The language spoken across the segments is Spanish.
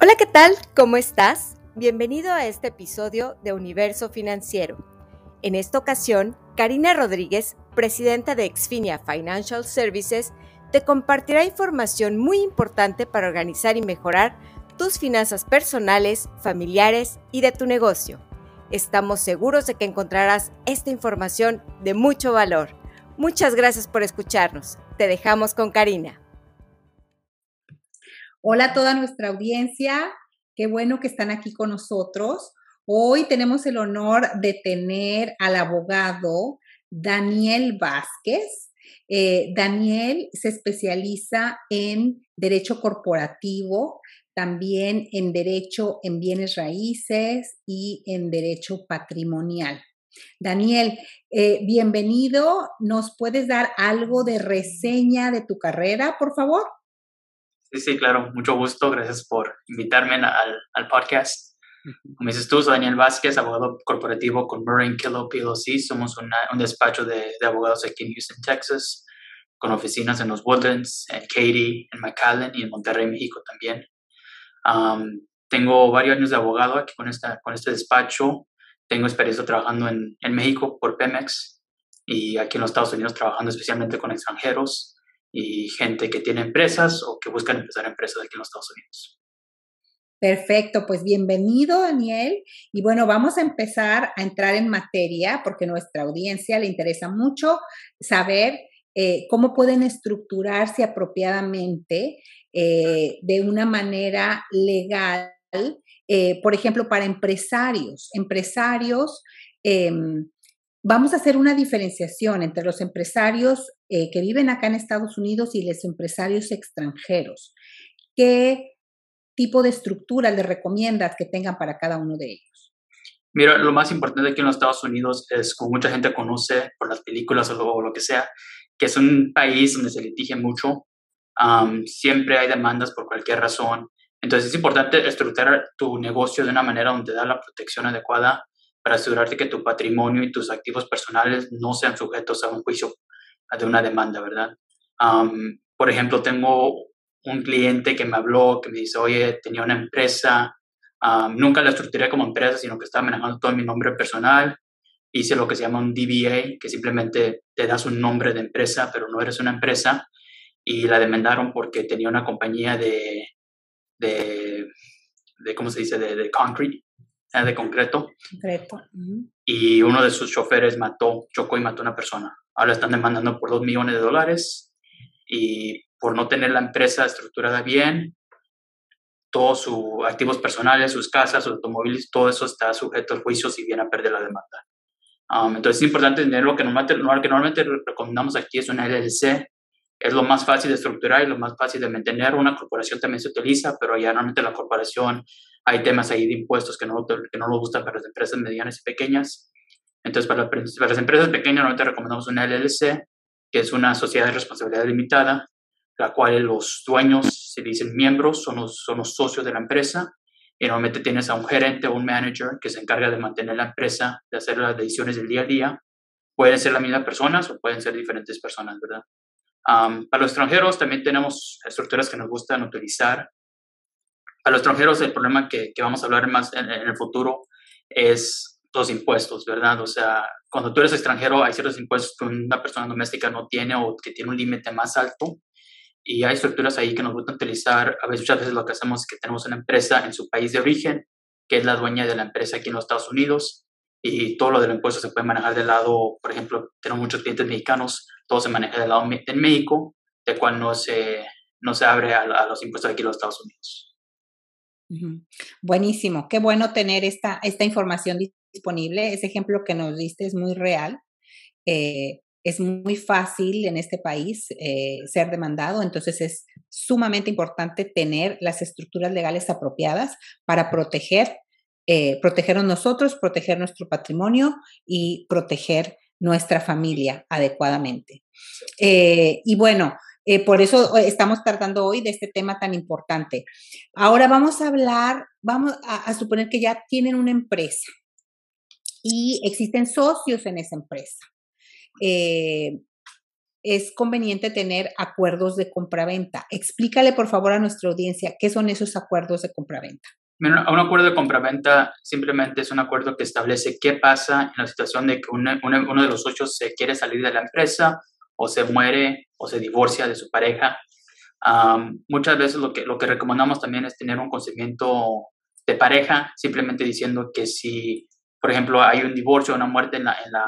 Hola, ¿qué tal? ¿Cómo estás? Bienvenido a este episodio de Universo Financiero. En esta ocasión, Karina Rodríguez, presidenta de Exfinia Financial Services, te compartirá información muy importante para organizar y mejorar tus finanzas personales, familiares y de tu negocio. Estamos seguros de que encontrarás esta información de mucho valor. Muchas gracias por escucharnos. Te dejamos con Karina. Hola a toda nuestra audiencia, qué bueno que están aquí con nosotros. Hoy tenemos el honor de tener al abogado Daniel Vázquez. Eh, Daniel se especializa en derecho corporativo, también en derecho en bienes raíces y en derecho patrimonial. Daniel, eh, bienvenido. ¿Nos puedes dar algo de reseña de tu carrera, por favor? Sí, sí, claro, mucho gusto. Gracias por invitarme al, al podcast. Como dices tú, soy Daniel Vázquez, abogado corporativo con Murray Killow PLC. Somos un despacho de, de, abogados aquí en Houston, Texas, con oficinas en los Woodlands, en Katy, en McAllen y en Monterrey, México también. tengo varios años de abogado aquí con, esta, con este despacho. Tengo experiencia trabajando en, en México por Pemex y aquí en los Estados Unidos trabajando especialmente con extranjeros y gente que tiene empresas o que buscan empezar empresas aquí en los Estados Unidos. Perfecto, pues bienvenido Daniel. Y bueno, vamos a empezar a entrar en materia porque a nuestra audiencia le interesa mucho saber eh, cómo pueden estructurarse apropiadamente eh, de una manera legal, eh, por ejemplo, para empresarios. Empresarios em, vamos a hacer una diferenciación entre los empresarios eh, que viven acá en Estados Unidos y los empresarios extranjeros. ¿Qué tipo de estructura les recomiendas que tengan para cada uno de ellos? Mira, lo más importante aquí en los Estados Unidos es, como mucha gente conoce por las películas o lo, que sea, que es un país donde se litigia mucho, siempre hay demandas por cualquier razón. Entonces es importante estructurar tu negocio de una manera donde da la protección adecuada para asegurarte que tu patrimonio y tus activos personales no sean sujetos a un juicio de una demanda, ¿verdad? por ejemplo, tengo un cliente que me habló, que me dice, oye, tenía una empresa, nunca la estructuré como empresa, sino que estaba manejando todo mi nombre personal, hice lo que se llama un DBA, que simplemente te das un nombre de empresa, pero no eres una empresa, y la demandaron porque tenía una compañía de, de, ¿cómo se dice?, de, de concrete, eh, de concreto. Concreto. Y uno de sus choferes mató, chocó y mató a una persona. Ahora están demandando por dos millones de dólares y por no tener la empresa estructurada bien, todos sus activos personales, sus casas, sus automóviles, todo eso está sujeto a juicios y viene a perder la demanda. Um, entonces es importante tener lo que normalmente, lo que normalmente recomendamos aquí es una LLC. Es lo más fácil de estructurar y lo más fácil de mantener. Una corporación también se utiliza, pero ya normalmente la corporación hay temas ahí de impuestos que no, que no nos gustan para las empresas medianas y pequeñas. Entonces, para, las empresas pequeñas, normalmente recomendamos una LLC, que es una sociedad de responsabilidad limitada, la cual los dueños, se dicen miembros, son los, son los socios de la empresa, y normalmente tienes a un gerente o un manager que se encarga de mantener la empresa, de hacer las decisiones del día a día. Pueden ser las mismas personas o pueden ser diferentes personas, ¿verdad? para los extranjeros también tenemos estructuras que nos gustan utilizar a los extranjeros el problema que, que vamos a hablar más en, el futuro es los impuestos, ¿verdad? O sea, cuando tú eres extranjero hay ciertos impuestos que una persona doméstica no tiene o que tiene un límite más alto y hay estructuras ahí que nos gusta utilizar. A veces, muchas veces lo que hacemos es que tenemos una empresa en su país de origen, que es la dueña de la empresa aquí en los Estados Unidos y todo lo del impuesto se puede manejar del lado, por ejemplo, tenemos muchos clientes mexicanos, todo se maneja del lado de México, de cual no se, no se abre a, a los impuestos aquí en los Estados Unidos. Buenísimo, qué bueno tener esta, esta información disponible. Ese ejemplo que nos diste es muy real. Eh, es muy fácil en este país eh, ser demandado, entonces es sumamente importante tener las estructuras legales apropiadas para proteger, eh, protegernos nosotros, proteger nuestro patrimonio y proteger nuestra familia adecuadamente. y bueno, eh, por eso eh, estamos tratando hoy de este tema tan importante. Ahora vamos a hablar, vamos a, suponer que ya tienen una empresa y existen socios en esa empresa. Eh, es conveniente tener acuerdos de compraventa. Explícale, por favor, a nuestra audiencia qué son esos acuerdos de compraventa. Un acuerdo de compraventa simplemente es un acuerdo que establece qué pasa en la situación de que uno de los socios se quiere salir de la empresa o se muere o se divorcia de su pareja. muchas veces lo que, lo que recomendamos también es tener un consentimiento de pareja, simplemente diciendo que si, por ejemplo, hay un divorcio o una muerte en la, en la,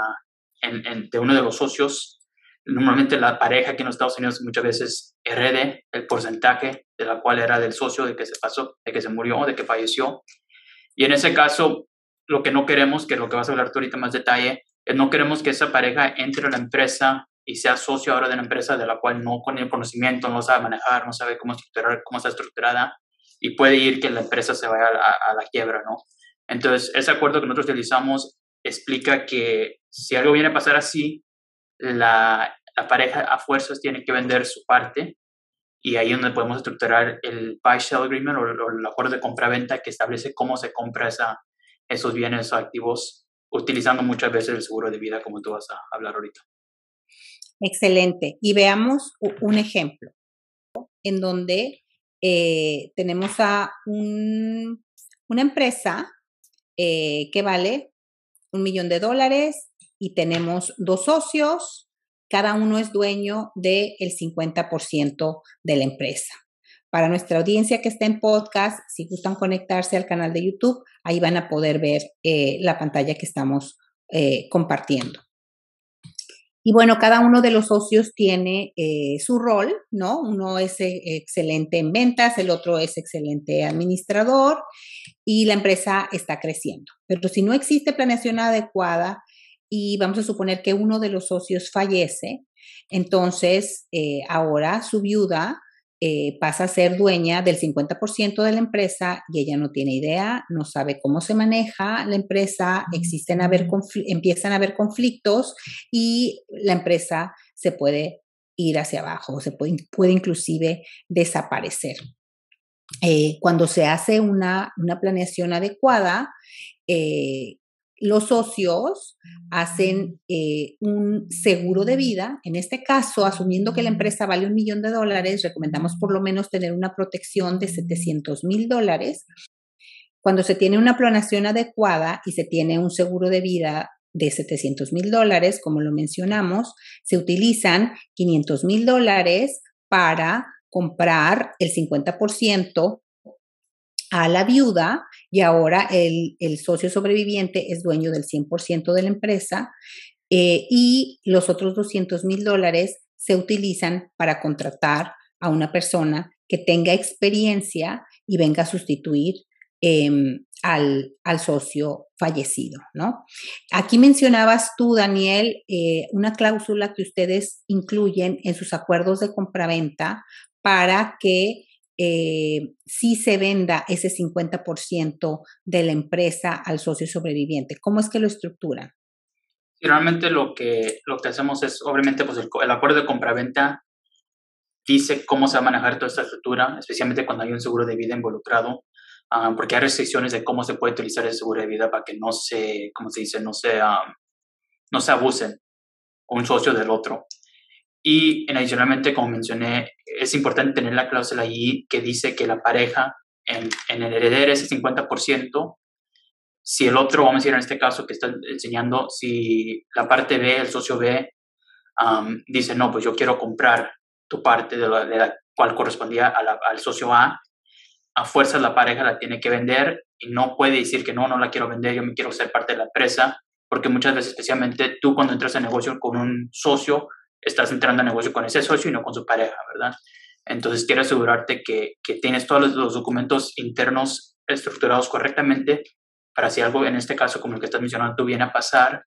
en, de uno de los socios, normalmente la pareja aquí en los Estados Unidos muchas veces herede el porcentaje de la cual era del socio de que se pasó, de que se murió, de que falleció. Y en ese caso, lo que no queremos, que es lo que vas a hablar tú ahorita más detalle, es no queremos que esa pareja entre a la empresa y sea socio ahora de la empresa de la cual no con el conocimiento, no sabe manejar, no sabe cómo estructurar, cómo está estructurada y puede ir que la empresa se vaya a, a la quiebra, ¿no? Entonces, ese acuerdo que nosotros utilizamos explica que si algo viene a pasar así, la, pareja a fuerzas tiene que vender su parte y ahí es donde podemos estructurar el buy-sell agreement o, el acuerdo de compra-venta que establece cómo se compra esa, esos bienes o activos utilizando muchas veces el seguro de vida como tú vas a hablar ahorita. Excelente. Y veamos un ejemplo en donde eh, tenemos a una empresa eh, que vale un millón de dólares y tenemos dos socios, cada uno es dueño del 50% de la empresa. Para nuestra audiencia que está en podcast, si gustan conectarse al canal de YouTube, ahí van a poder ver eh, la pantalla que estamos compartiendo. Y bueno, cada uno de los socios tiene eh, su rol, ¿no? Uno es excelente en ventas, el otro es excelente administrador y la empresa está creciendo. Pero si no existe planeación adecuada, y vamos a suponer que uno de los socios fallece, entonces eh, ahora su viuda eh, pasa a ser dueña del 50% de la empresa y ella no tiene idea, no sabe cómo se maneja la empresa, existen a haber empiezan a haber conflictos y la empresa se puede ir hacia abajo, se puede, puede inclusive desaparecer. Eh, cuando se hace una, una planeación adecuada, los socios hacen eh, un seguro de vida. En este caso, asumiendo que la empresa vale un millón de dólares, recomendamos por lo menos tener una protección de 700 mil dólares. Cuando se tiene una planeación adecuada y se tiene un seguro de vida de 700 mil dólares, como lo mencionamos, se utilizan 500 mil dólares para comprar el 50% a la viuda y ahora el, socio sobreviviente es dueño del 100% de la empresa eh, y los otros 200 mil dólares se utilizan para contratar a una persona que tenga experiencia y venga a sustituir em, al, socio fallecido, ¿no? Aquí mencionabas tú, Daniel, eh, una cláusula que ustedes incluyen en sus acuerdos de compraventa para que eh, se venda ese 50% de la empresa al socio sobreviviente? ¿Cómo es que lo estructuran? realmente lo que, lo que hacemos es, obviamente, pues el, acuerdo de compraventa dice cómo se va a manejar toda esta estructura, especialmente cuando hay un seguro de vida involucrado, ah, porque hay restricciones de cómo se puede utilizar el seguro de vida para que no se, ¿cómo se dice?, no se, no se abusen un socio del otro. Y adicionalmente, como mencioné, es importante tener la cláusula ahí que dice que la pareja en, en el heredero ese 50%, si el otro, vamos a decir en este caso que está enseñando, si la parte B, el socio B, dice, no, pues yo quiero comprar tu parte de la, cual correspondía al socio A, a fuerzas la pareja la tiene que vender y no puede decir que no, no la quiero vender, yo me quiero ser parte de la empresa, porque muchas veces, especialmente tú cuando entras en negocio con un socio, estás entrando a negocio con ese socio y no con su pareja, ¿verdad? Entonces, quiero asegurarte que, que tienes todos los, documentos internos estructurados correctamente para si algo, en este caso, como el que estás mencionando, tú viene a pasar,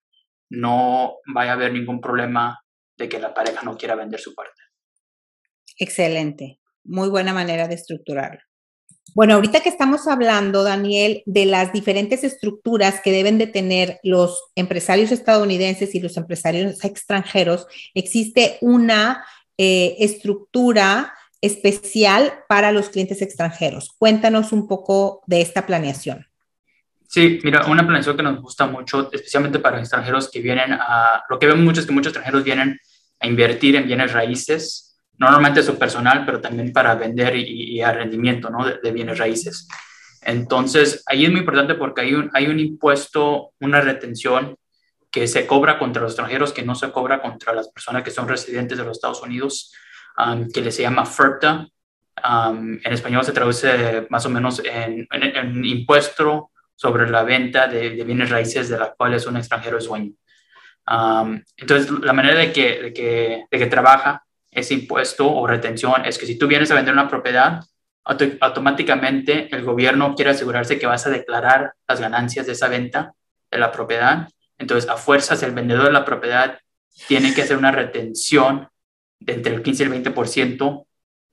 no vaya a haber ningún problema de que la pareja no quiera vender su parte. Excelente. Muy buena manera de estructurarlo. Bueno, ahorita que estamos hablando, Daniel, de las diferentes estructuras que deben de tener los empresarios estadounidenses y los empresarios extranjeros, existe una eh, estructura especial para los clientes extranjeros. Cuéntanos un poco de esta planeación. Sí, mira, una planeación que nos gusta mucho, especialmente para extranjeros que vienen a, lo que vemos mucho es que muchos extranjeros vienen invertir en bienes raíces, normalmente su personal, pero también para vender y, a rendimiento ¿no? de, bienes raíces. Entonces, ahí es muy importante porque hay un, hay un impuesto, una retención que se cobra contra los extranjeros, que no se cobra contra las personas que son residentes de los Estados Unidos, um, que se llama FERPTA. Um, en español se traduce más o menos en, en, impuesto sobre la venta de, bienes raíces de las cuales un extranjero es dueño. Um, entonces, la manera de que, de que, de que trabaja ese impuesto o retención es que si tú vienes a vender una propiedad, automáticamente el gobierno quiere asegurarse que vas a declarar las ganancias de esa venta de la propiedad. Entonces, a fuerzas, el vendedor de la propiedad tiene que hacer una retención de entre el 15 y el 20%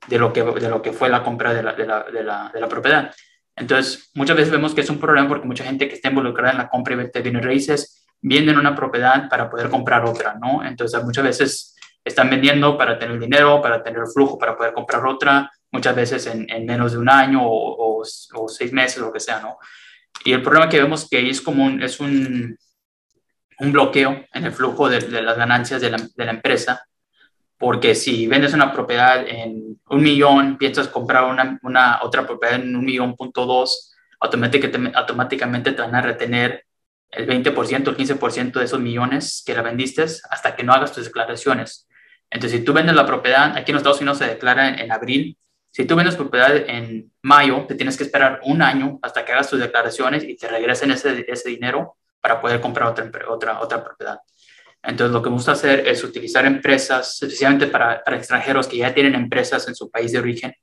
de lo, que, de lo que fue la compra de la, de, la, de, la, propiedad. Entonces, muchas veces vemos que es un problema porque mucha gente que está involucrada en la compra y venta de bienes raíces venden una propiedad para poder comprar otra, ¿no? Entonces, muchas veces están vendiendo para tener dinero, para tener flujo, para poder comprar otra, muchas veces en, menos de un año o, o, seis meses, lo que sea, ¿no? Y el problema que vemos que es como un, es un, un bloqueo en el flujo de, las ganancias de la, de la, empresa, porque si vendes una propiedad en un millón, piensas comprar una, una otra propiedad en un millón punto dos, automáticamente, automáticamente te van a retener el 20%, el 15% de esos millones que la vendiste hasta que no hagas tus declaraciones. Entonces, si tú vendes la propiedad, aquí en Estados Unidos se declara en, abril, si tú vendes propiedad en mayo, te tienes que esperar un año hasta que hagas tus declaraciones y te regresen ese, ese dinero para poder comprar otra, otra, otra propiedad. Entonces, lo que gusta hacer es utilizar empresas, especialmente para, para, extranjeros que ya tienen empresas en su país de origen.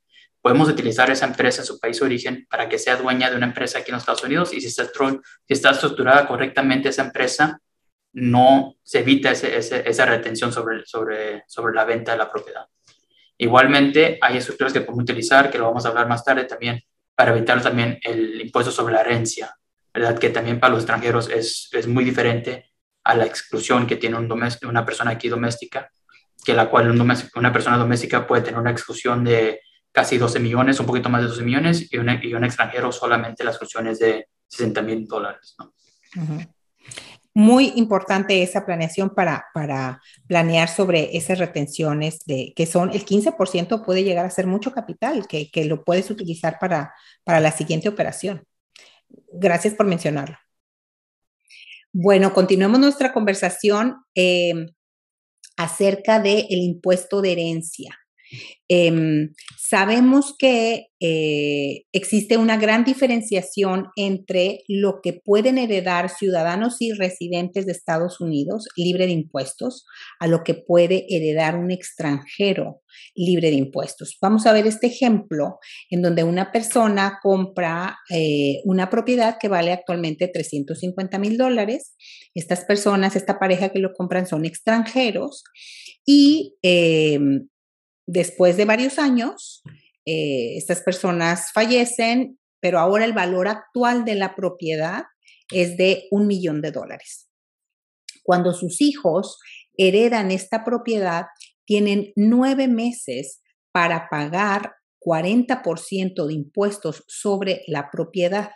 Podemos utilizar esa empresa en su país de origen para que sea dueña de una empresa aquí en los Estados Unidos y si está, si está estructurada correctamente esa empresa, no se evita ese, esa retención sobre, sobre, sobre la venta de la propiedad. Igualmente, hay estructuras que podemos utilizar, que lo vamos a hablar más tarde también, para evitar también el impuesto sobre la herencia, ¿verdad? Que también para los extranjeros es, es muy diferente a la exclusión que tiene un una persona aquí doméstica, que la cual una persona doméstica puede tener una exclusión de casi 12 millones, un poquito más de 12 millones, y, y un extranjero solamente la exclusión es de 60 mil dólares. ¿no? Muy importante esa planeación para, para planear sobre esas retenciones de que son el 15% puede llegar a ser mucho capital que, que lo puedes utilizar para, para la siguiente operación. Gracias por mencionarlo. Bueno, continuemos nuestra conversación eh, acerca del impuesto de herencia. Em, sabemos que eh, existe una gran diferenciación entre lo que pueden heredar ciudadanos y residentes de Estados Unidos libre de impuestos a lo que puede heredar un extranjero libre de impuestos. Vamos a ver este ejemplo en donde una persona compra eh, una propiedad que vale actualmente 350 mil dólares. Estas personas, esta pareja que lo compran son extranjeros y em, Después de varios años, eh, estas personas fallecen, pero ahora el valor actual de la propiedad es de un millón de dólares. Cuando sus hijos heredan esta propiedad, tienen nueve meses para pagar 40% de impuestos sobre la propiedad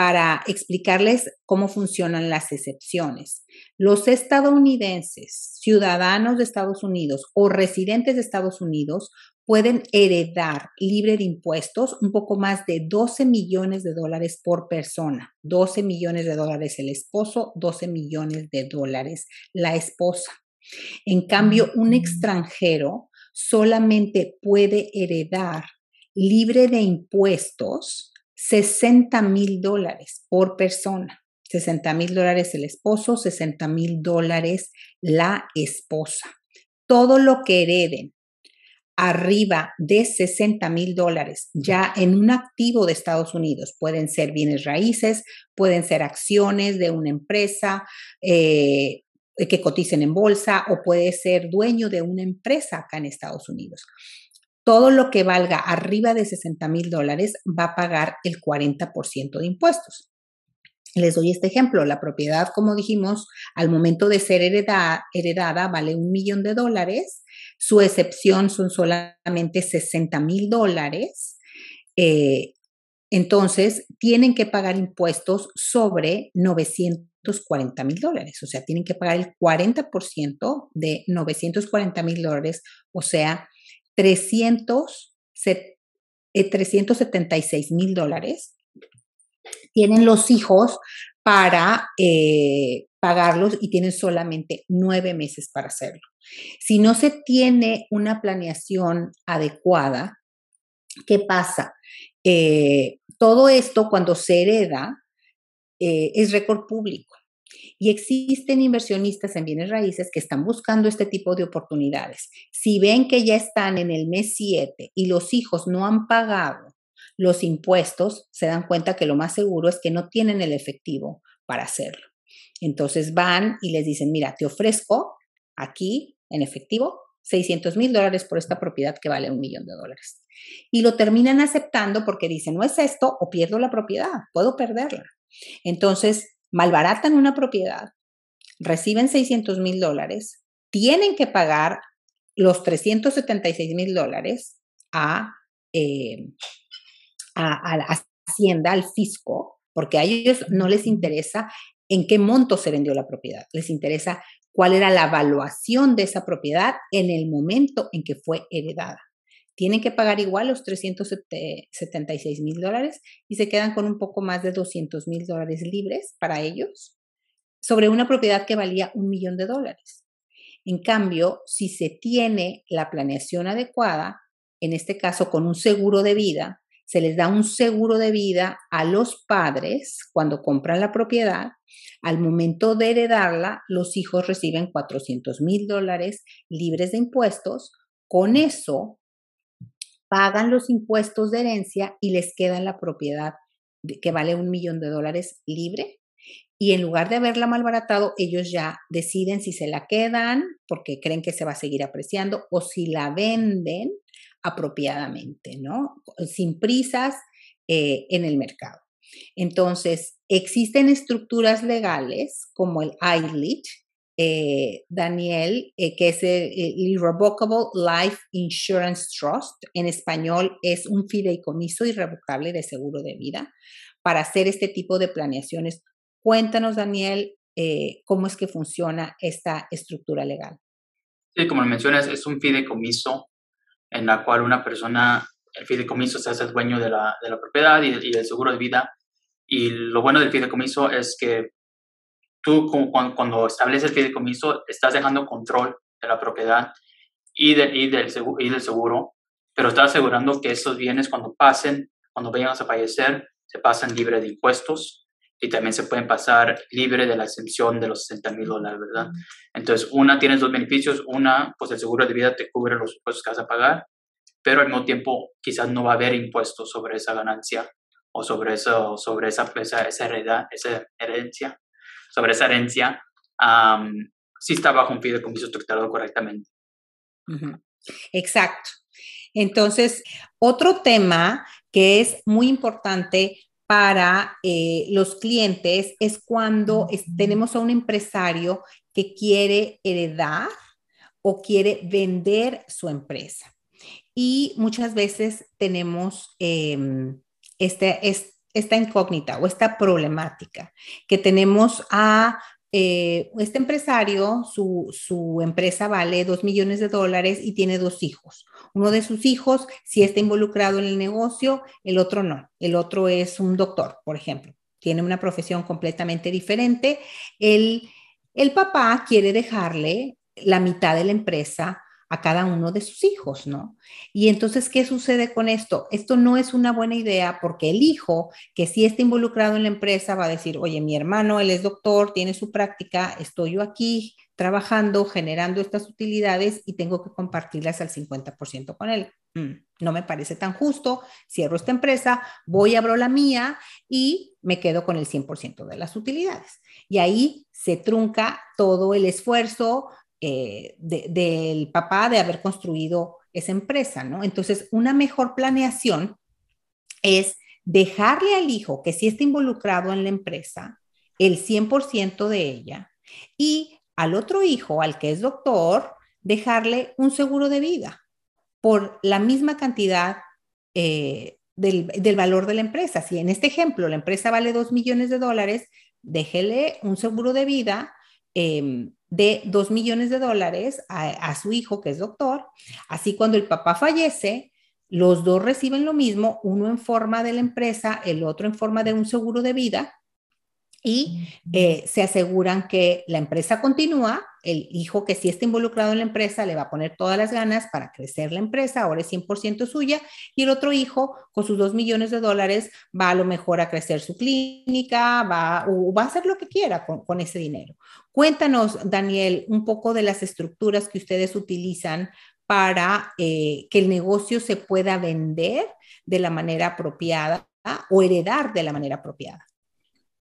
para explicarles cómo funcionan las excepciones. Los estadounidenses, ciudadanos de Estados Unidos o residentes de Estados Unidos pueden heredar libre de impuestos un poco más de 12 millones de dólares por persona. 12 millones de dólares el esposo, 12 millones de dólares la esposa. En cambio, un extranjero solamente puede heredar libre de impuestos 60 mil dólares por persona. 60 mil dólares el esposo, 60 mil dólares la esposa. Todo lo que hereden arriba de 60 mil dólares ya en un activo de Estados Unidos, pueden ser bienes raíces, pueden ser acciones de una empresa eh, que coticen en bolsa o puede ser dueño de una empresa acá en Estados Unidos todo lo que valga arriba de 60 mil dólares va a pagar el 40% de impuestos. Les doy este ejemplo. La propiedad, como dijimos, al momento de ser heredada, vale un millón de dólares. Su excepción son solamente 60 mil dólares. Eh, entonces tienen que pagar impuestos sobre 940 mil dólares, o sea, tienen que pagar el 40% de 940 mil dólares, o sea, 300, 376 mil dólares. Tienen los hijos para eh, pagarlos y tienen solamente nueve meses para hacerlo. Si no se tiene una planeación adecuada, ¿qué pasa? Eh, todo esto cuando se hereda eh, es récord público. Y existen inversionistas en bienes raíces que están buscando este tipo de oportunidades. Si ven que ya están en el mes 7 y los hijos no han pagado los impuestos, se dan cuenta que lo más seguro es que no tienen el efectivo para hacerlo. Entonces van y les dicen, mira, te ofrezco aquí en efectivo 600 mil dólares por esta propiedad que vale un millón de dólares. Y lo terminan aceptando porque dicen, no es esto o pierdo la propiedad, puedo perderla. Entonces, malbaratan una propiedad, reciben 600 mil dólares, tienen que pagar los 376 mil dólares a, eh, a, a la Hacienda, al fisco, porque a ellos no les interesa en qué monto se vendió la propiedad, les interesa cuál era la evaluación de esa propiedad en el momento en que fue heredada. Tienen que pagar igual los 376 mil dólares y se quedan con un poco más de 200 mil dólares libres para ellos sobre una propiedad que valía un millón de dólares. En cambio, si se tiene la planeación adecuada, en este caso con un seguro de vida, se les da un seguro de vida a los padres cuando compran la propiedad. Al momento de heredarla, los hijos reciben 400 mil dólares libres de impuestos. Con eso, pagan los impuestos de herencia y les queda la propiedad que vale un millón de dólares libre. Y en lugar de haberla malbaratado, ellos ya deciden si se la quedan porque creen que se va a seguir apreciando o si la venden apropiadamente, ¿no? Sin prisas eh, en el mercado. Entonces, existen estructuras legales como el ILIT, eh, Daniel, eh, que es el, Irrevocable Life Insurance Trust. En español es un fideicomiso irrevocable de seguro de vida para hacer este tipo de planeaciones. Cuéntanos, Daniel, cómo es que funciona esta estructura legal. Sí, como mencionas, es un fideicomiso en la cual una persona, el fideicomiso se hace dueño de la, de la propiedad y, y, del seguro de vida. Y lo bueno del fideicomiso es que tú cuando, cuando estableces el fideicomiso estás dejando control de la propiedad y, de, y, del, seguro, y del seguro, pero estás asegurando que esos bienes cuando pasen, cuando vayan a fallecer, se pasan libre de impuestos y también se pueden pasar libre de la exención de los 60 mil dólares, ¿verdad? Entonces, una, tienes dos beneficios. Una, pues el seguro de vida te cubre los impuestos que vas a pagar, pero al mismo tiempo quizás no va a haber impuestos sobre esa ganancia o sobre, eso, sobre esa, esa, esa, heredad, esa herencia, sobre esa herencia, si está bajo un fideicomiso estructurado correctamente. Exacto. Entonces, otro tema que es muy importante para eh, los clientes es cuando tenemos a un empresario que quiere heredar o quiere vender su empresa. Y muchas veces tenemos em, este, esta incógnita o esta problemática que tenemos a eh, este empresario, su, empresa vale dos millones de dólares y tiene dos hijos. Uno de sus hijos sí está involucrado en el negocio, el otro no. El otro es un doctor, por ejemplo. Tiene una profesión completamente diferente. El, el papá quiere dejarle la mitad de la empresa a cada uno de sus hijos, ¿no? Y entonces, ¿qué sucede con esto? Esto no es una buena idea porque el hijo que sí está involucrado en la empresa va a decir, oye, mi hermano, él es doctor, tiene su práctica, estoy yo aquí trabajando, generando estas utilidades y tengo que compartirlas al 50% con él. Mm, no me parece tan justo, cierro esta empresa, voy, abro la mía y me quedo con el 100% de las utilidades. Y ahí se trunca todo el esfuerzo, eh, del papá de haber construido esa empresa, ¿no? Entonces, una mejor planeación es dejarle al hijo que sí está involucrado en la empresa el 100% de ella y al otro hijo, al que es doctor, dejarle un seguro de vida por la misma cantidad eh, del, valor de la empresa. Si en este ejemplo la empresa vale 2 millones de dólares, déjele un seguro de vida em, de 2 millones de dólares a, su hijo, que es doctor. Así cuando el papá fallece, los dos reciben lo mismo, uno en forma de la empresa, el otro en forma de un seguro de vida, y eh, se aseguran que la empresa continúa, el hijo que sí está involucrado en la empresa le va a poner todas las ganas para crecer la empresa, ahora es 100% suya, y el otro hijo con sus 2 millones de dólares va a lo mejor a crecer su clínica, va, o va a hacer lo que quiera con, ese dinero. Cuéntanos, Daniel, un poco de las estructuras que ustedes utilizan para eh, que el negocio se pueda vender de la manera apropiada o heredar de la manera apropiada.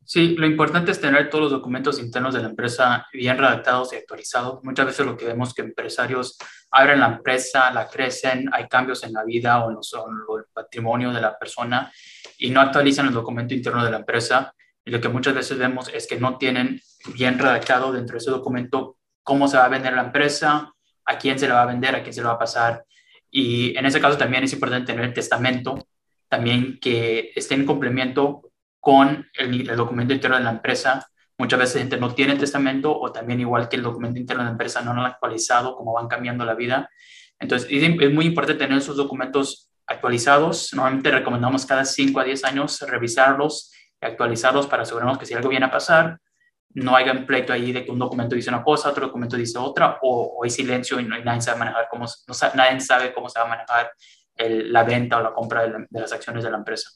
Sí, lo importante es tener todos los documentos internos de la empresa bien redactados y actualizados. Muchas veces lo que vemos que empresarios abren la empresa, la crecen, hay cambios en la vida o en, el patrimonio de la persona y no actualizan el documento interno de la empresa. Y lo que muchas veces vemos es que no tienen bien redactado dentro de ese documento cómo se va a vender la empresa, a quién se le va a vender, a quién se le va a pasar. Y en ese caso también es importante tener el testamento, también que esté en complemento con el, documento interno de la empresa. Muchas veces gente no tiene testamento o también igual que el documento interno de la empresa no lo han actualizado, como van cambiando la vida. Entonces, es muy importante tener esos documentos actualizados. Normalmente recomendamos cada 5 a 10 años revisarlos y actualizarlos para asegurarnos que si algo viene a pasar, no haya un pleito ahí de que un documento dice una cosa, otro documento dice otra, o, hay silencio y, no, nadie sabe manejar cómo, no, nadie sabe cómo se va a manejar la venta o la compra de las acciones de la empresa.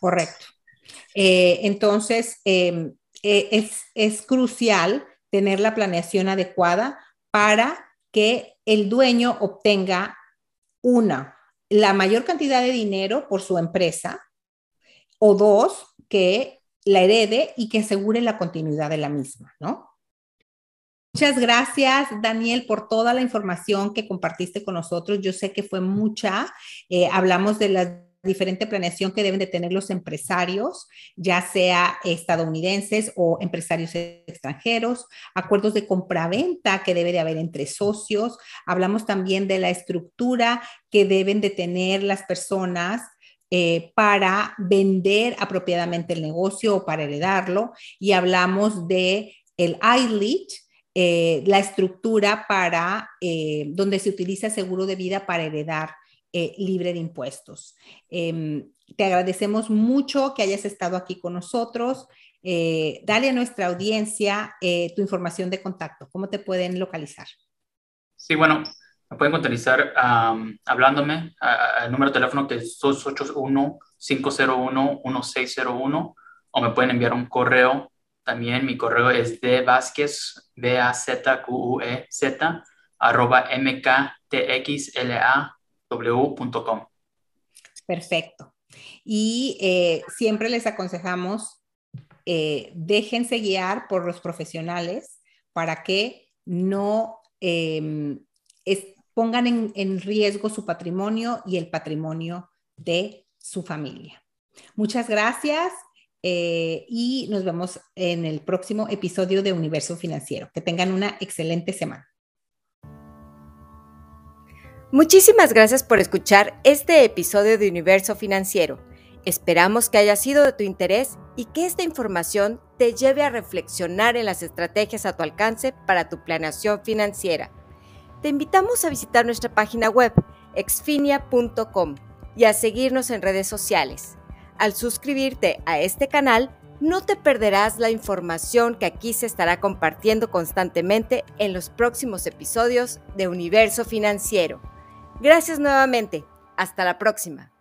Correcto. Eh, entonces, em, eh, es, crucial tener la planeación adecuada para que el dueño obtenga una, la mayor cantidad de dinero por su empresa, o dos, que la herede y que asegure la continuidad de la misma, ¿no? Muchas gracias, Daniel, por toda la información que compartiste con nosotros. Yo sé que fue mucha. Eh, hablamos de las diferente planeación que deben de tener los empresarios, ya sea estadounidenses o empresarios extranjeros, acuerdos de compraventa que debe de haber entre socios. Hablamos también de la estructura que deben de tener las personas eh, para vender apropiadamente el negocio o para heredarlo. Y hablamos de el ILIT, eh, la estructura para eh, donde se utiliza seguro de vida para heredar eh, libre de impuestos. Em, te agradecemos mucho que hayas estado aquí con nosotros. Eh, dale a nuestra audiencia eh, tu información de contacto. ¿Cómo te pueden localizar? Sí, bueno, me pueden contactar hablándome al número de teléfono que es 281-501-1601 o me pueden enviar un correo. También mi correo es de Vázquez, B-A-Z-Q-U-E-Z, arroba M-K-T-X-L-A w.com. Perfecto. Y eh, siempre les aconsejamos, eh, déjense guiar por los profesionales para que no em, pongan en, riesgo su patrimonio y el patrimonio de su familia. Muchas gracias eh, y nos vemos en el próximo episodio de Universo Financiero. Que tengan una excelente semana. Muchísimas gracias por escuchar este episodio de Universo Financiero. Esperamos que haya sido de tu interés y que esta información te lleve a reflexionar en las estrategias a tu alcance para tu planeación financiera. Te invitamos a visitar nuestra página web exfinia.com y a seguirnos en redes sociales. Al suscribirte a este canal, no te perderás la información que aquí se estará compartiendo constantemente en los próximos episodios de Universo Financiero. Gracias nuevamente. Hasta la próxima.